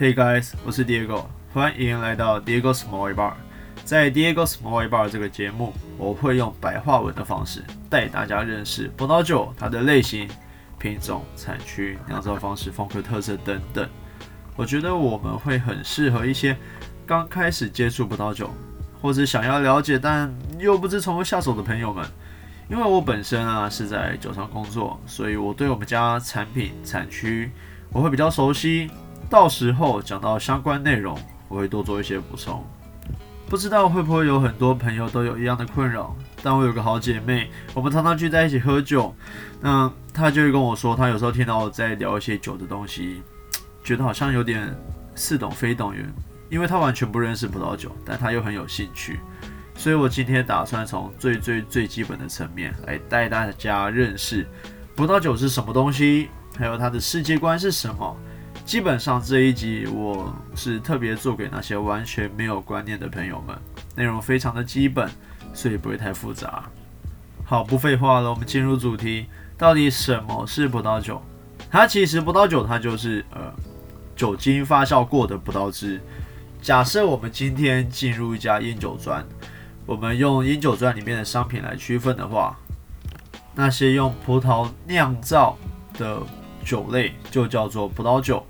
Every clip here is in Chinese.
Hey guys，我是 Diego，欢迎来到 Diego Small Bar。在 Diego Small Bar 这个节目，我会用白话文的方式带大家认识葡萄酒，它的类型、品种、产区、酿造方式、风格特色等等。我觉得我们会很适合一些刚开始接触葡萄酒，或者想要了解但又不知从何下手的朋友们。因为我本身啊是在酒厂工作，所以我对我们家产品产区我会比较熟悉。到时候讲到相关内容，我会多做一些补充。不知道会不会有很多朋友都有一样的困扰？但我有个好姐妹，我们常常聚在一起喝酒，那她就会跟我说，她有时候听到我在聊一些酒的东西，觉得好像有点似懂非懂，因为她完全不认识葡萄酒，但她又很有兴趣。所以我今天打算从最最最基本的层面来带大家认识葡萄酒是什么东西，还有它的世界观是什么。基本上这一集我是特别做给那些完全没有观念的朋友们，内容非常的基本，所以不会太复杂。好，不废话了，我们进入主题。到底什么是葡萄酒？它其实葡萄酒它就是呃酒精发酵过的葡萄汁。假设我们今天进入一家烟酒专，我们用烟酒专里面的商品来区分的话，那些用葡萄酿造的。酒类就叫做葡萄酒，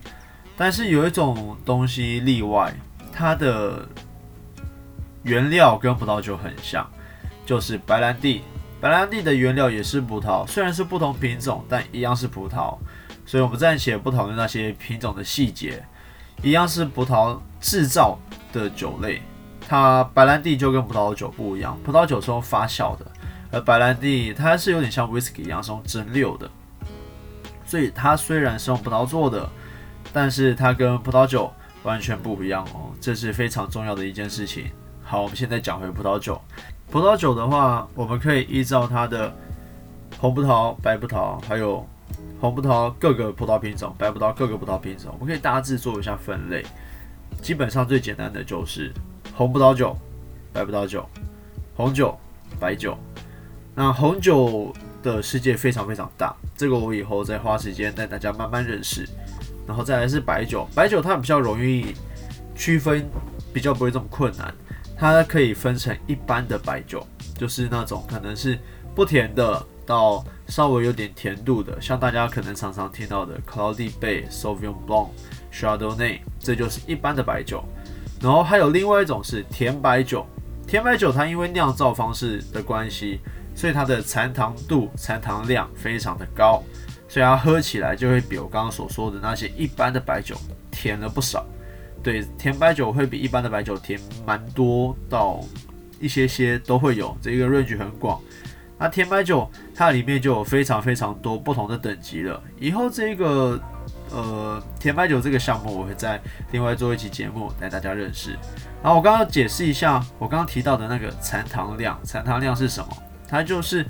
但是有一种东西例外，它的原料跟葡萄酒很像，就是白兰地。白兰地的原料也是葡萄，虽然是不同品种，但一样是葡萄。所以我们暂且不讨论那些品种的细节，一样是葡萄制造的酒类。它白兰地就跟葡萄酒不一样，葡萄酒是用发酵的，而白兰地它是有点像 whisky 一样是用蒸馏的。所以它虽然是用葡萄做的，但是它跟葡萄酒完全不一样哦，这是非常重要的一件事情。好，我们现在讲回葡萄酒。葡萄酒的话，我们可以依照它的红葡萄、白葡萄，还有红葡萄各个葡萄品种、白葡萄各个葡萄品种，我们可以大致做一下分类。基本上最简单的就是红葡萄酒、白葡萄酒、红酒、白酒。那红酒。的世界非常非常大，这个我以后再花时间带大家慢慢认识。然后再来是白酒，白酒它比较容易区分，比较不会这么困难。它可以分成一般的白酒，就是那种可能是不甜的到稍微有点甜度的，像大家可能常常听到的 Cloudy Bay、Sauvignon Blanc、Chardonnay，这就是一般的白酒。然后还有另外一种是甜白酒，甜白酒它因为酿造方式的关系。所以它的残糖度、残糖量非常的高，所以它喝起来就会比我刚刚所说的那些一般的白酒甜了不少。对，甜白酒会比一般的白酒甜蛮多，到一些些都会有，这个 range 很广。那甜白酒它里面就有非常非常多不同的等级了。以后这个呃甜白酒这个项目，我会再另外做一期节目带大家认识。然后我刚刚解释一下，我刚刚提到的那个残糖量，残糖量是什么？它就是，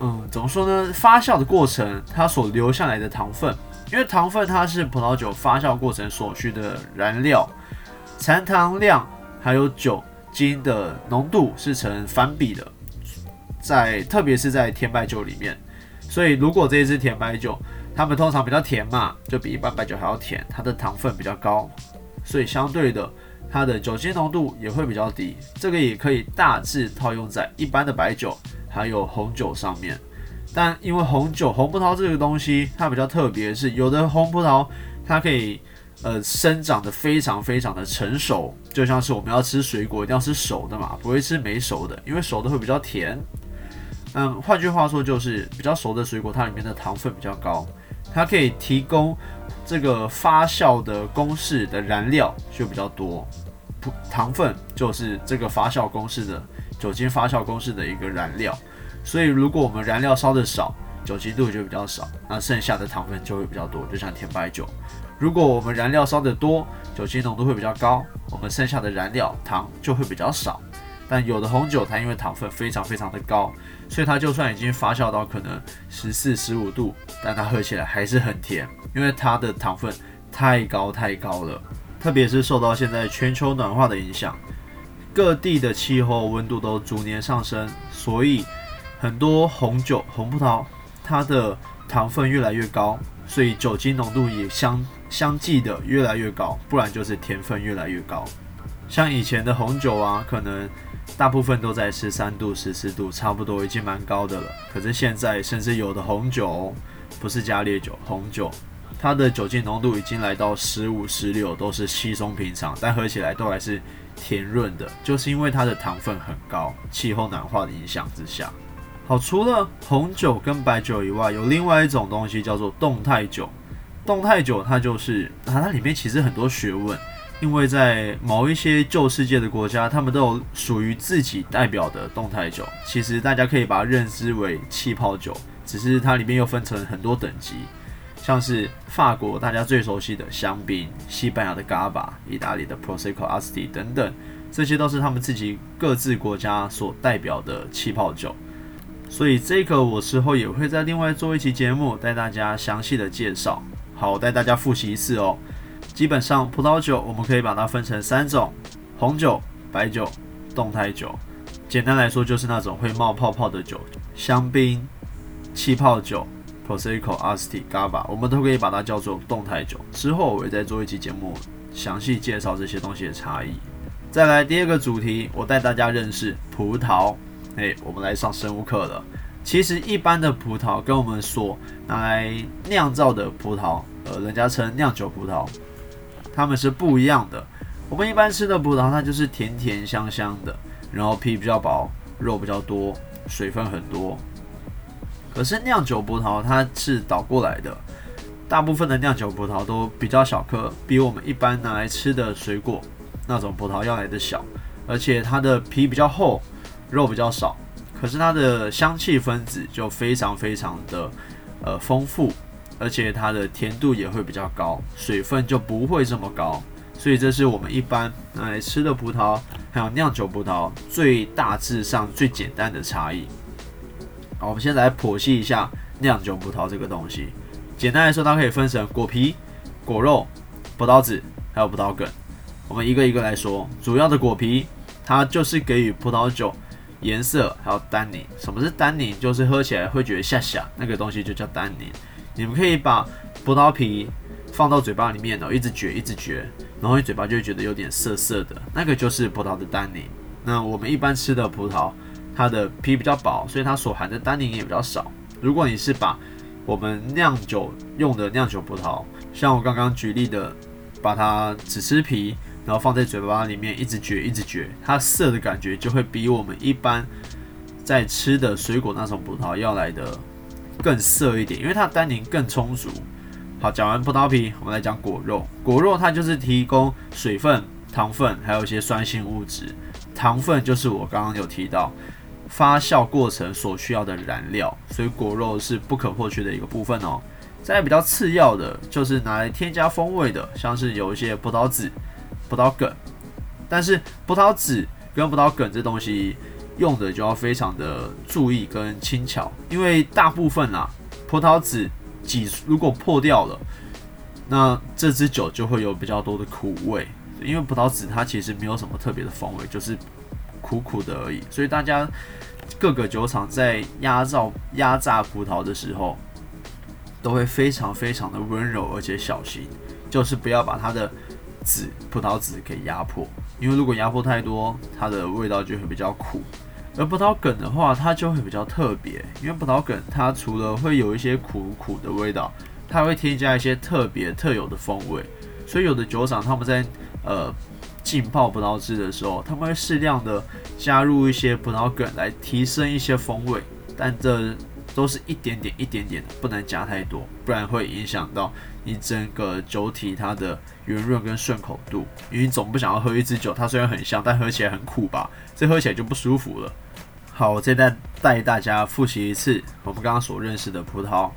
嗯，怎么说呢？发酵的过程，它所留下来的糖分，因为糖分它是葡萄酒发酵过程所需的燃料，残糖量还有酒精的浓度是成反比的，在特别是在甜白酒里面，所以如果这一支甜白酒，它们通常比较甜嘛，就比一般白酒还要甜，它的糖分比较高，所以相对的。它的酒精浓度也会比较低，这个也可以大致套用在一般的白酒还有红酒上面。但因为红酒红葡萄这个东西它比较特别，是有的红葡萄它可以呃生长的非常非常的成熟，就像是我们要吃水果一定要吃熟的嘛，不会吃没熟的，因为熟的会比较甜。嗯，换句话说就是比较熟的水果它里面的糖分比较高，它可以提供。这个发酵的公式的燃料就比较多，糖分就是这个发酵公式的酒精发酵公式的一个燃料，所以如果我们燃料烧的少，酒精度就比较少，那剩下的糖分就会比较多，就像甜白酒。如果我们燃料烧的多，酒精浓度会比较高，我们剩下的燃料糖就会比较少。但有的红酒它因为糖分非常非常的高，所以它就算已经发酵到可能十四十五度，但它喝起来还是很甜。因为它的糖分太高太高了，特别是受到现在全球暖化的影响，各地的气候温度都逐年上升，所以很多红酒、红葡萄它的糖分越来越高，所以酒精浓度也相相继的越来越高，不然就是甜分越来越高。像以前的红酒啊，可能大部分都在十三度、十四度，差不多已经蛮高的了。可是现在，甚至有的红酒不是加烈酒，红酒它的酒精浓度已经来到十五、十六，都是稀松平常，但喝起来都还是甜润的，就是因为它的糖分很高。气候暖化的影响之下，好，除了红酒跟白酒以外，有另外一种东西叫做动态酒。动态酒它就是啊，它里面其实很多学问。因为在某一些旧世界的国家，他们都有属于自己代表的动态酒。其实大家可以把它认知为气泡酒，只是它里面又分成很多等级，像是法国大家最熟悉的香槟、西班牙的 Gaba、意大利的 Prosecco、Asti 等等，这些都是他们自己各自国家所代表的气泡酒。所以这个我之后也会在另外做一期节目带大家详细的介绍。好，带大家复习一次哦。基本上，葡萄酒我们可以把它分成三种：红酒、白酒、动态酒。简单来说，就是那种会冒泡泡的酒，香槟、气泡酒、Prosecco、Asti、Gava，我们都可以把它叫做动态酒。之后我会再做一期节目，详细介绍这些东西的差异。再来第二个主题，我带大家认识葡萄。诶，我们来上生物课了。其实一般的葡萄跟我们所拿来酿造的葡萄，呃，人家称酿酒葡萄。它们是不一样的。我们一般吃的葡萄，它就是甜甜香香的，然后皮比较薄，肉比较多，水分很多。可是酿酒葡萄它是倒过来的，大部分的酿酒葡萄都比较小颗，比我们一般拿来吃的水果那种葡萄要来的小，而且它的皮比较厚，肉比较少。可是它的香气分子就非常非常的呃丰富。而且它的甜度也会比较高，水分就不会这么高，所以这是我们一般来吃的葡萄，还有酿酒葡萄最大致上最简单的差异。好，我们先来剖析一下酿酒葡萄这个东西。简单来说，它可以分成果皮、果肉、葡萄籽还有葡萄梗。我们一个一个来说，主要的果皮，它就是给予葡萄酒颜色还有单宁。什么是单宁？就是喝起来会觉得下下，那个东西就叫单宁。你们可以把葡萄皮放到嘴巴里面哦，一直嚼，一直嚼，然后你嘴巴就会觉得有点涩涩的，那个就是葡萄的单宁。那我们一般吃的葡萄，它的皮比较薄，所以它所含的单宁也比较少。如果你是把我们酿酒用的酿酒葡萄，像我刚刚举例的，把它只吃皮，然后放在嘴巴里面一直嚼，一直嚼，它涩的感觉就会比我们一般在吃的水果那种葡萄要来的。更涩一点，因为它单宁更充足。好，讲完葡萄皮，我们来讲果肉。果肉它就是提供水分、糖分，还有一些酸性物质。糖分就是我刚刚有提到发酵过程所需要的燃料，所以果肉是不可或缺的一个部分哦。再比较次要的，就是拿来添加风味的，像是有一些葡萄籽、葡萄梗。但是葡萄籽跟葡萄梗这东西。用的就要非常的注意跟轻巧，因为大部分啊葡萄籽挤如果破掉了，那这支酒就会有比较多的苦味。因为葡萄籽它其实没有什么特别的风味，就是苦苦的而已。所以大家各个酒厂在压造压榨葡萄的时候，都会非常非常的温柔而且小心，就是不要把它的籽葡萄籽给压破，因为如果压迫太多，它的味道就会比较苦。而葡萄梗的话，它就会比较特别，因为葡萄梗它除了会有一些苦苦的味道，它会添加一些特别特有的风味。所以有的酒厂他们在呃浸泡葡萄汁的时候，他们会适量的加入一些葡萄梗来提升一些风味，但这都是一点点一点点的，不能加太多，不然会影响到你整个酒体它的圆润跟顺口度。因为你总不想要喝一支酒，它虽然很香，但喝起来很苦吧？这喝起来就不舒服了。好，我再带带大家复习一次我们刚刚所认识的葡萄。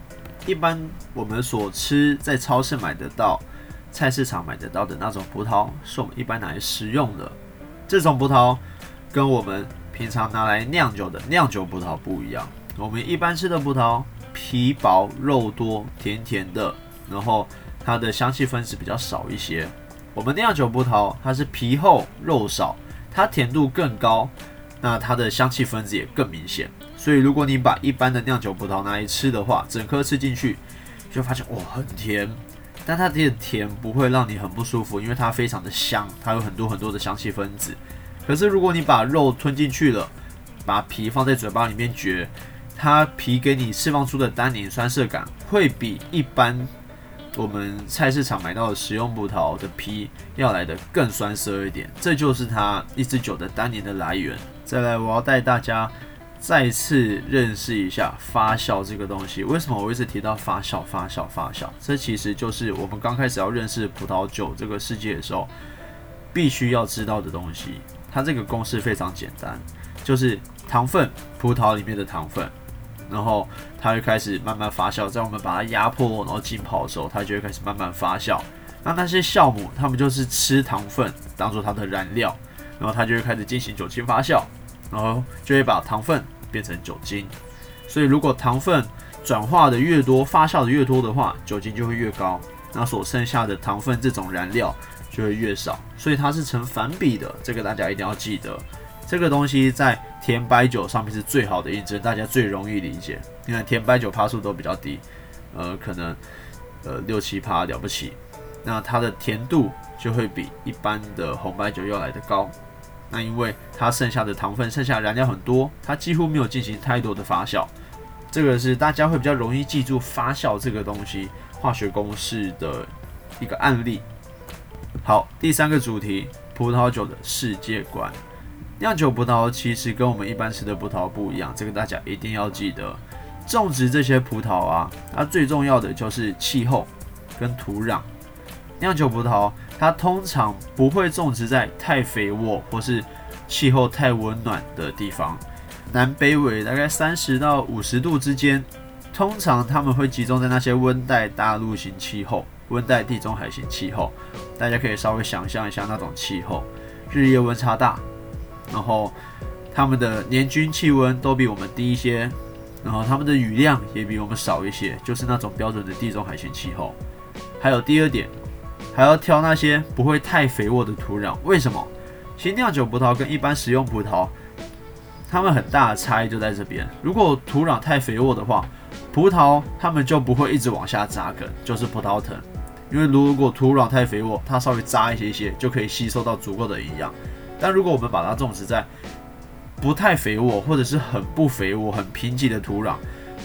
一般我们所吃在超市买得到、菜市场买得到的那种葡萄，是我们一般拿来食用的。这种葡萄跟我们平常拿来酿酒的酿酒葡萄不一样。我们一般吃的葡萄皮薄肉多，甜甜的，然后它的香气分子比较少一些。我们酿酒葡萄它是皮厚肉少，它甜度更高。那它的香气分子也更明显，所以如果你把一般的酿酒葡萄拿来吃的话，整颗吃进去，就发现哇很甜，但它的甜不会让你很不舒服，因为它非常的香，它有很多很多的香气分子。可是如果你把肉吞进去了，把皮放在嘴巴里面嚼，它皮给你释放出的单宁酸涩感，会比一般我们菜市场买到的食用葡萄的皮要来的更酸涩一点。这就是它一支酒的单宁的来源。再来，我要带大家再次认识一下发酵这个东西。为什么？我一直提到发酵、发酵、发酵？这其实就是我们刚开始要认识葡萄酒这个世界的时候，必须要知道的东西。它这个公式非常简单，就是糖分，葡萄里面的糖分，然后它会开始慢慢发酵。在我们把它压迫，然后浸泡的时候，它就会开始慢慢发酵。那那些酵母，它们就是吃糖分当做它的燃料，然后它就会开始进行酒精发酵，然后就会把糖分变成酒精。所以如果糖分转化的越多，发酵的越多的话，酒精就会越高。那所剩下的糖分这种燃料。就会越少，所以它是成反比的，这个大家一定要记得。这个东西在甜白酒上面是最好的印证，大家最容易理解，因为甜白酒趴数都比较低，呃，可能呃六七趴了不起，那它的甜度就会比一般的红白酒要来的高。那因为它剩下的糖分、剩下的燃料很多，它几乎没有进行太多的发酵，这个是大家会比较容易记住发酵这个东西化学公式的一个案例。好，第三个主题，葡萄酒的世界观。酿酒葡萄其实跟我们一般吃的葡萄不一样，这个大家一定要记得。种植这些葡萄啊，它最重要的就是气候跟土壤。酿酒葡萄它通常不会种植在太肥沃或是气候太温暖的地方，南北纬大概三十到五十度之间，通常他们会集中在那些温带大陆型气候。温带地中海型气候，大家可以稍微想象一下那种气候，日夜温差大，然后它们的年均气温都比我们低一些，然后它们的雨量也比我们少一些，就是那种标准的地中海型气候。还有第二点，还要挑那些不会太肥沃的土壤。为什么？其实酿酒葡萄跟一般食用葡萄，它们很大的差异就在这边。如果土壤太肥沃的话，葡萄它们就不会一直往下扎根，就是葡萄藤。因为如果土壤太肥沃，它稍微扎一些些就可以吸收到足够的营养。但如果我们把它种植在不太肥沃或者是很不肥沃、很贫瘠的土壤，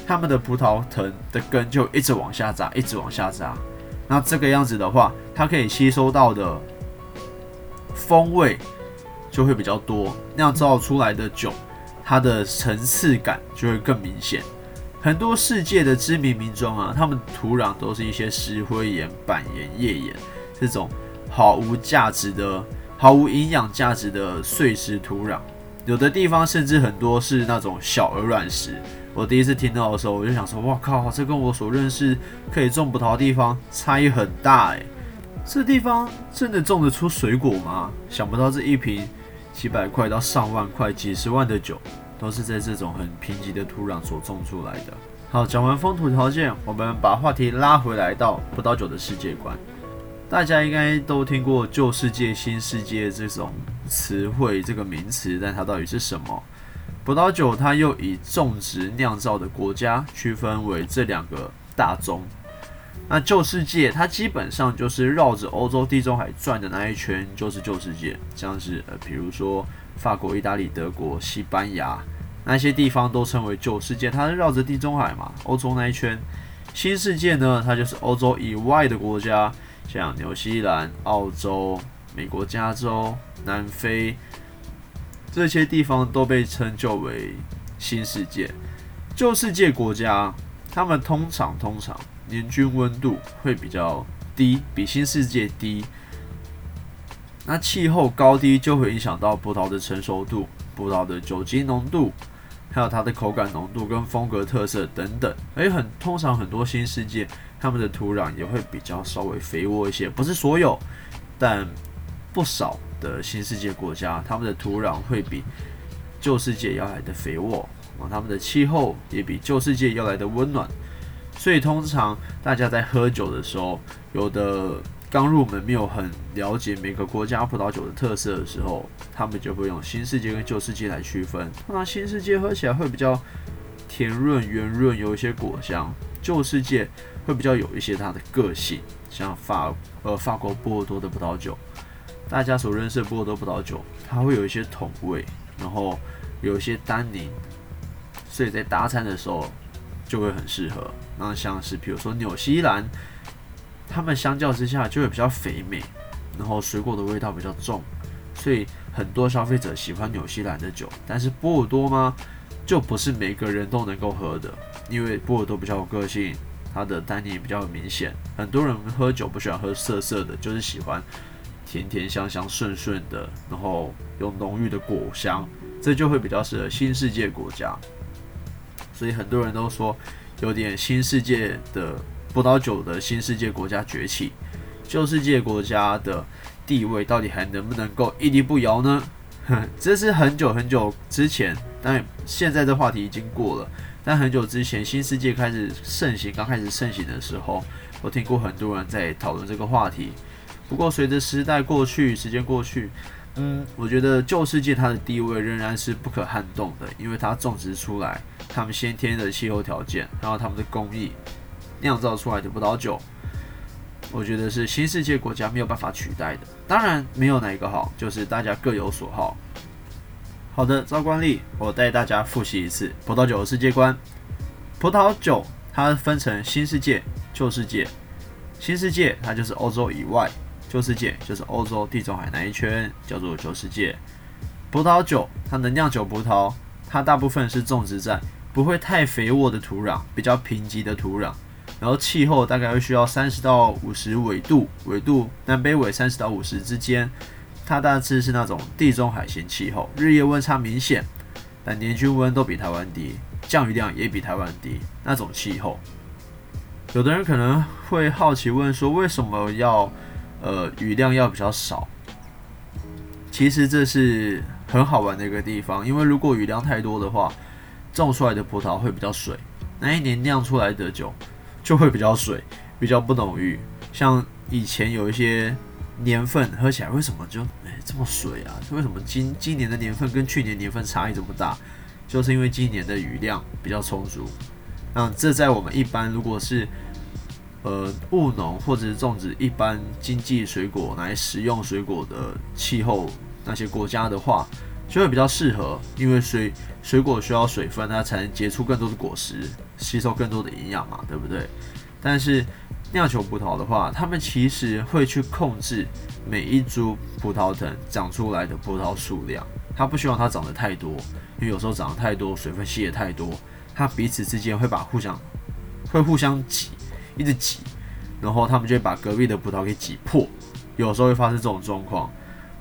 它们的葡萄藤的根就一直往下扎，一直往下扎。那这个样子的话，它可以吸收到的风味就会比较多，酿造出来的酒，它的层次感就会更明显。很多世界的知名名庄啊，他们土壤都是一些石灰岩、板岩、页岩这种毫无价值的、毫无营养价值的碎石土壤。有的地方甚至很多是那种小鹅卵石。我第一次听到的时候，我就想说：哇靠，这跟我所认识可以种葡萄的地方差异很大诶。这地方真的种得出水果吗？想不到这一瓶几百块到上万块、几十万的酒。都是在这种很贫瘠的土壤所种出来的。好，讲完风土条件，我们把话题拉回来到葡萄酒的世界观。大家应该都听过“旧世界”“新世界”这种词汇，这个名词，但它到底是什么？葡萄酒它又以种植、酿造的国家区分为这两个大宗。那旧世界它基本上就是绕着欧洲地中海转的那一圈，就是旧世界，像是呃，比如说。法国、意大利、德国、西班牙那些地方都称为旧世界，它是绕着地中海嘛，欧洲那一圈。新世界呢，它就是欧洲以外的国家，像纽西兰、澳洲、美国加州、南非这些地方都被称就为新世界。旧世界国家，他们通常通常年均温度会比较低，比新世界低。那气候高低就会影响到葡萄的成熟度、葡萄的酒精浓度，还有它的口感浓度跟风格特色等等。而很通常很多新世界，他们的土壤也会比较稍微肥沃一些，不是所有，但不少的新世界国家，他们的土壤会比旧世界要来的肥沃，啊，他们的气候也比旧世界要来的温暖。所以通常大家在喝酒的时候，有的。刚入门没有很了解每个国家葡萄酒的特色的时候，他们就会用新世界跟旧世界来区分。那新世界喝起来会比较甜润、圆润，有一些果香；旧世界会比较有一些它的个性，像法呃法国波尔多的葡萄酒，大家所认识的波尔多葡萄酒，它会有一些桶味，然后有一些单宁，所以在搭餐的时候就会很适合。那像是比如说纽西兰，它们相较之下就会比较肥美，然后水果的味道比较重，所以很多消费者喜欢纽西兰的酒。但是波尔多吗？就不是每个人都能够喝的，因为波尔多比较有个性，它的单宁比较明显。很多人喝酒不喜欢喝涩涩的，就是喜欢甜甜香香顺顺的，然后有浓郁的果香，这就会比较适合新世界国家。所以很多人都说。有点新世界的葡萄酒的新世界国家崛起，旧世界国家的地位到底还能不能够屹立不摇呢？这是很久很久之前，但现在的话题已经过了。但很久之前新世界开始盛行，刚开始盛行的时候，我听过很多人在讨论这个话题。不过随着时代过去，时间过去。嗯，我觉得旧世界它的地位仍然是不可撼动的，因为它种植出来，他们先天的气候条件，然后他们的工艺酿造出来的葡萄酒，我觉得是新世界国家没有办法取代的。当然，没有哪一个好，就是大家各有所好。好的，照惯例，我带大家复习一次葡萄酒的世界观。葡萄酒它分成新世界、旧世界。新世界它就是欧洲以外。旧世界就是欧洲地中海那一圈，叫做旧世界。葡萄酒它能酿酒葡萄，它大部分是种植在不会太肥沃的土壤，比较贫瘠的土壤，然后气候大概会需要三十到五十纬度，纬度南北纬三十到五十之间。它大致是那种地中海型气候，日夜温差明显，但年均温都比台湾低，降雨量也比台湾低那种气候。有的人可能会好奇问说，为什么要？呃，雨量要比较少，其实这是很好玩的一个地方，因为如果雨量太多的话，种出来的葡萄会比较水，那一年酿出来的酒就会比较水，比较不浓郁。像以前有一些年份喝起来为什么就哎这么水啊？为什么今今年的年份跟去年年份差异这么大？就是因为今年的雨量比较充足。那这在我们一般如果是呃，务农或者是种植一般经济水果来食用水果的气候那些国家的话，就会比较适合，因为水水果需要水分，它才能结出更多的果实，吸收更多的营养嘛，对不对？但是酿酒葡萄的话，他们其实会去控制每一株葡萄藤长出来的葡萄数量，他不希望它长得太多，因为有时候长得太多，水分吸的太多，它彼此之间会把互相会互相挤。一直挤，然后他们就会把隔壁的葡萄给挤破，有时候会发生这种状况。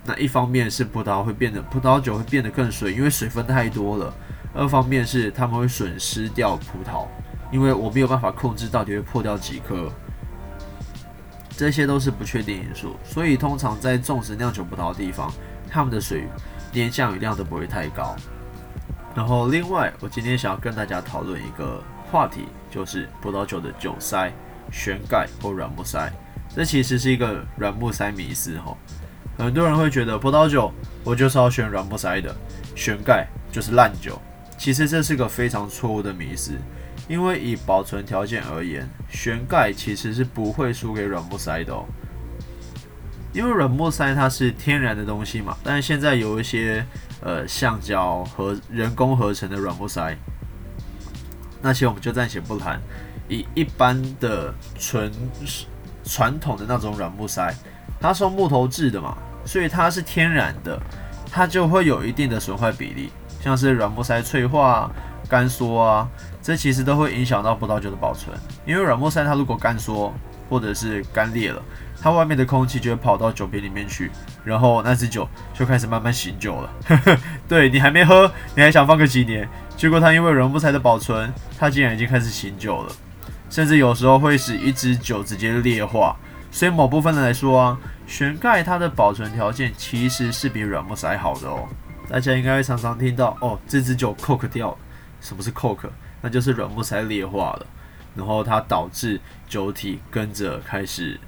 那一方面是葡萄会变得葡萄酒会变得更水，因为水分太多了；二方面是他们会损失掉葡萄，因为我没有办法控制到底会破掉几颗。这些都是不确定因素，所以通常在种植酿酒葡萄的地方，他们的水连降雨量都不会太高。然后另外，我今天想要跟大家讨论一个话题，就是葡萄酒的酒塞。旋盖或软木塞，这其实是一个软木塞迷思哈。很多人会觉得葡萄酒我就是要选软木塞的，旋盖就是烂酒。其实这是个非常错误的迷思，因为以保存条件而言，旋盖其实是不会输给软木塞的哦。因为软木塞它是天然的东西嘛，但是现在有一些呃橡胶和人工合成的软木塞，那些我们就暂且不谈。以一般的纯传统的那种软木塞，它是用木头制的嘛，所以它是天然的，它就会有一定的损坏比例，像是软木塞脆化、干缩啊，这其实都会影响到葡萄酒的保存。因为软木塞它如果干缩或者是干裂了，它外面的空气就会跑到酒瓶里面去，然后那只酒就开始慢慢醒酒了。对你还没喝，你还想放个几年，结果它因为软木塞的保存，它竟然已经开始醒酒了。甚至有时候会使一支酒直接裂化，所以某部分人来说啊，旋盖它的保存条件其实是比软木塞好的哦。大家应该会常常听到哦，这支酒 coke 掉了。什么是 coke？那就是软木塞裂化了，然后它导致酒体跟着开始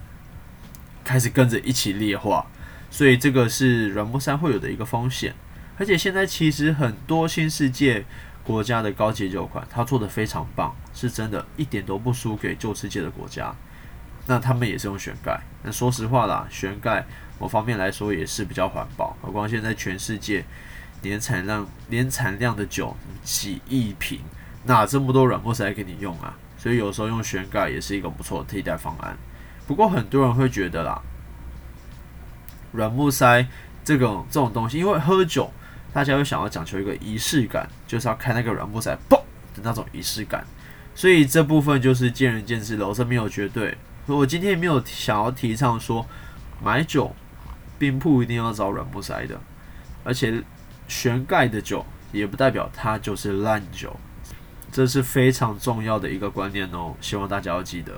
开始跟着一起裂化，所以这个是软木塞会有的一个风险。而且现在其实很多新世界。国家的高级酒款，它做的非常棒，是真的，一点都不输给旧世界的国家。那他们也是用旋盖，那说实话啦，旋盖某方面来说也是比较环保。何况现在全世界年产量年产量的酒几亿瓶，哪这么多软木塞给你用啊？所以有时候用旋盖也是一个不错的替代方案。不过很多人会觉得啦，软木塞这种这种东西，因为喝酒，大家会想要讲求一个仪式感，就是要开那个软木塞嘣的那种仪式感。所以这部分就是见仁见智了，我这没有绝对。我今天也没有想要提倡说买酒冰铺一定要找软木塞的，而且旋盖的酒也不代表它就是烂酒，这是非常重要的一个观念哦，希望大家要记得。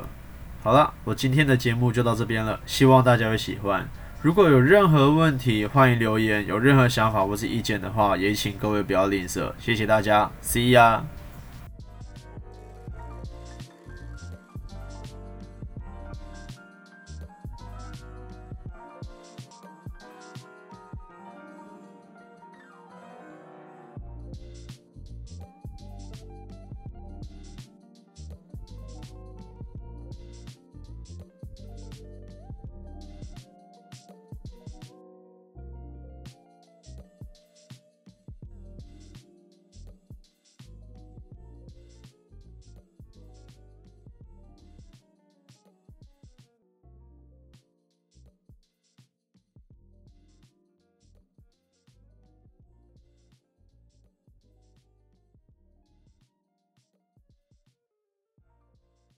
好了，我今天的节目就到这边了，希望大家会喜欢。如果有任何问题，欢迎留言；有任何想法或是意见的话，也请各位不要吝啬。谢谢大家，See ya。